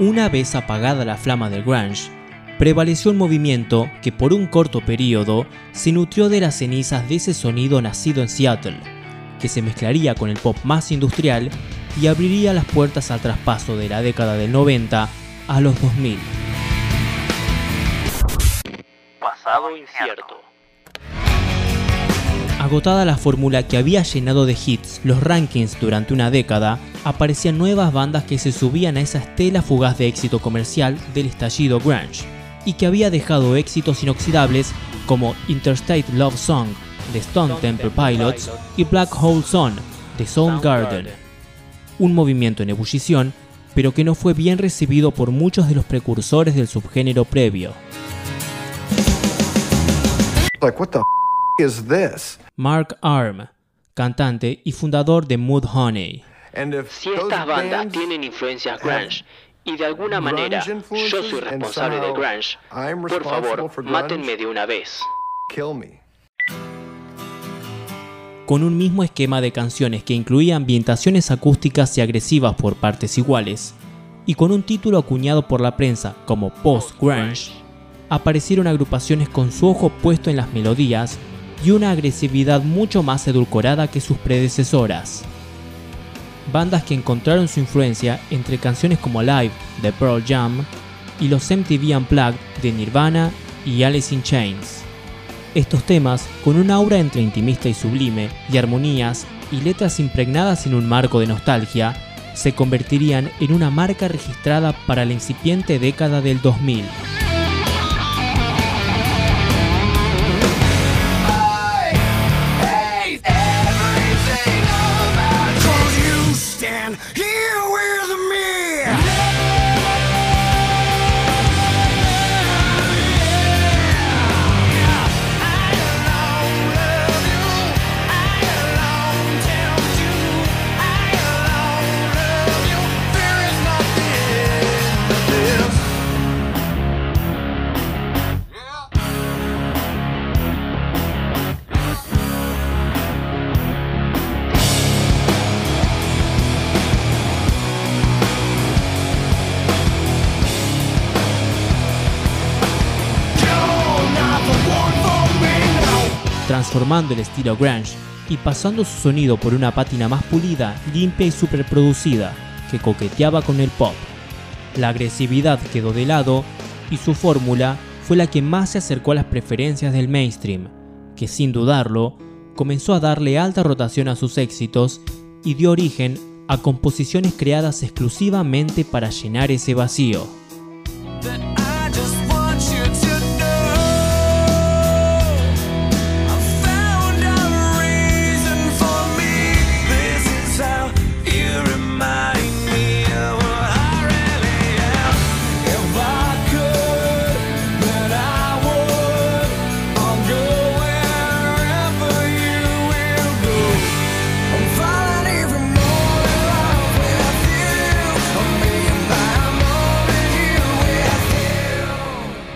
Una vez apagada la flama del grunge, prevaleció un movimiento que por un corto periodo se nutrió de las cenizas de ese sonido nacido en Seattle, que se mezclaría con el pop más industrial y abriría las puertas al traspaso de la década del 90 a los 2000. Pasado incierto. Agotada la fórmula que había llenado de hits los rankings durante una década, aparecían nuevas bandas que se subían a esa estela fugaz de éxito comercial del estallido grunge, y que había dejado éxitos inoxidables como Interstate Love Song de Stone Temple Pilots y Black Hole Zone de Soundgarden. Un movimiento en ebullición, pero que no fue bien recibido por muchos de los precursores del subgénero previo. Mark Arm, cantante y fundador de Mood Honey. Si estas bandas tienen influencias grunge y de alguna manera yo soy responsable del grunge, por favor, mátenme de una vez. Con un mismo esquema de canciones que incluía ambientaciones acústicas y agresivas por partes iguales, y con un título acuñado por la prensa como post-grunge, aparecieron agrupaciones con su ojo puesto en las melodías y una agresividad mucho más edulcorada que sus predecesoras. Bandas que encontraron su influencia entre canciones como Live de Pearl Jam y los MTV Unplugged de Nirvana y Alice in Chains. Estos temas, con un aura entre intimista y sublime, y armonías y letras impregnadas en un marco de nostalgia, se convertirían en una marca registrada para la incipiente década del 2000. Here we're the mirror. Transformando el estilo grunge y pasando su sonido por una pátina más pulida, limpia y superproducida, que coqueteaba con el pop. La agresividad quedó de lado y su fórmula fue la que más se acercó a las preferencias del mainstream, que sin dudarlo comenzó a darle alta rotación a sus éxitos y dio origen a composiciones creadas exclusivamente para llenar ese vacío.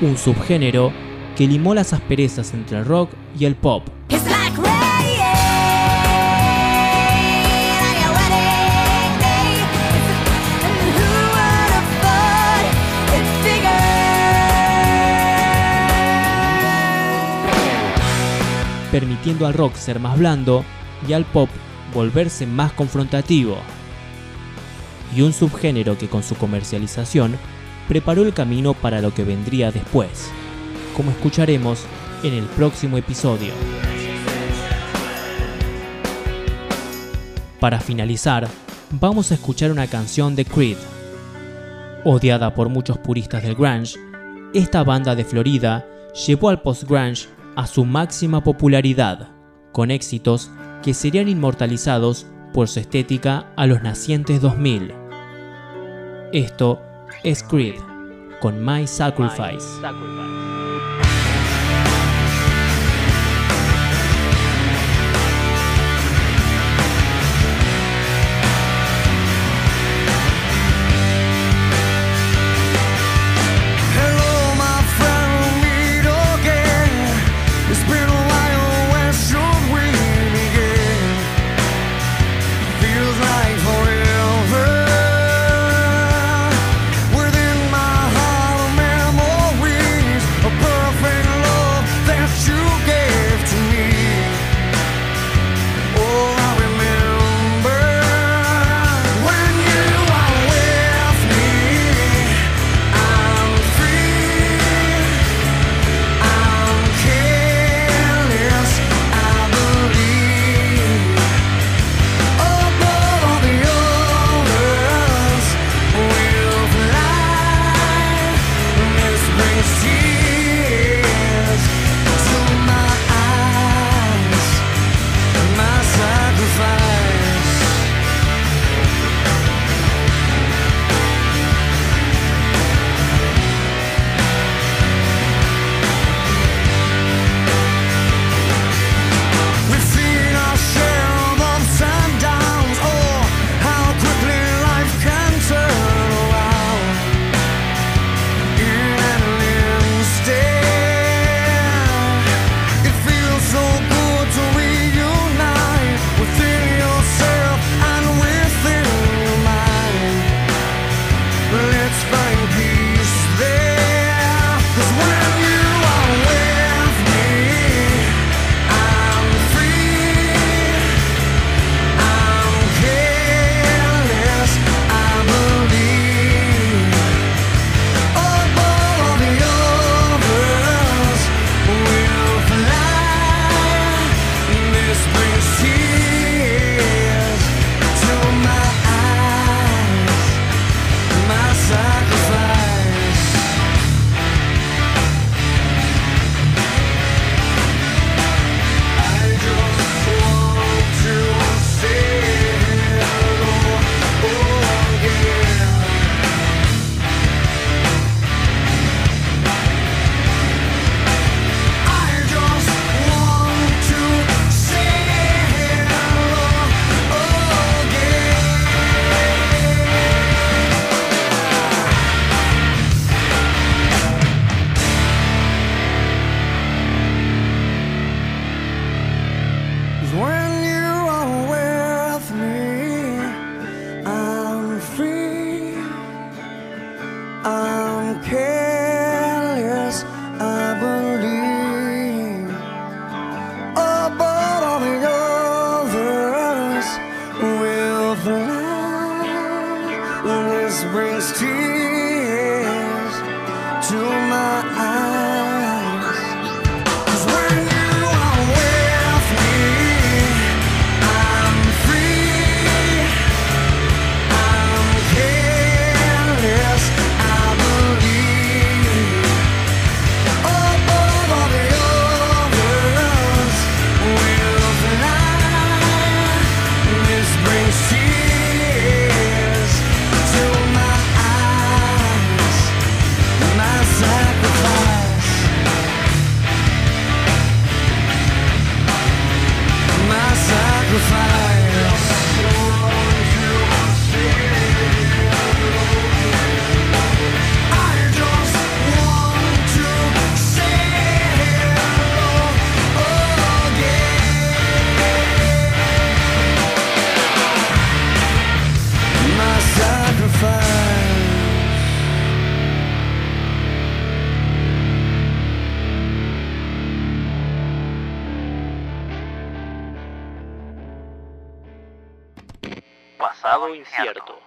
Un subgénero que limó las asperezas entre el rock y el pop. permitiendo al rock ser más blando y al pop volverse más confrontativo. Y un subgénero que con su comercialización preparó el camino para lo que vendría después, como escucharemos en el próximo episodio. Para finalizar, vamos a escuchar una canción de Creed. Odiada por muchos puristas del grunge, esta banda de Florida llevó al post-grunge a su máxima popularidad, con éxitos que serían inmortalizados por su estética a los nacientes 2000. Esto es Creed con My Sacrifice. Pasado incierto.